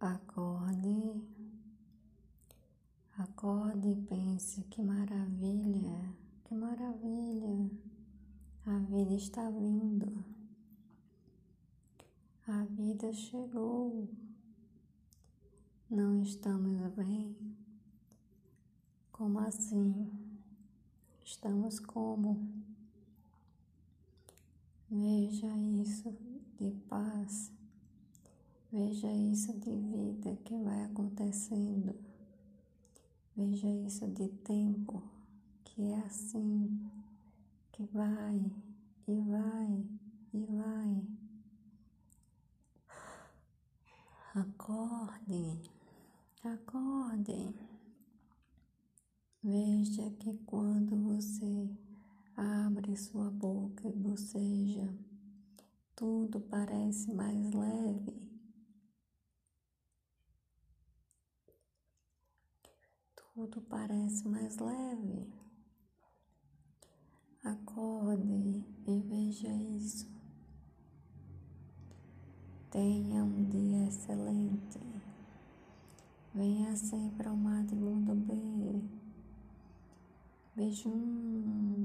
Acorde, acorde e pense que maravilha, que maravilha, a vida está vindo, a vida chegou, não estamos bem? Como assim? Estamos como? Veja isso de paz. Veja isso de vida que vai acontecendo. Veja isso de tempo que é assim, que vai e vai e vai. Acorde, acorde. Veja que quando você abre sua boca e boceja, tudo parece mais leve tudo parece mais leve. Acorde e veja isso. Tenha um dia excelente. Venha sempre ao Mar de Mundo B. Beijão.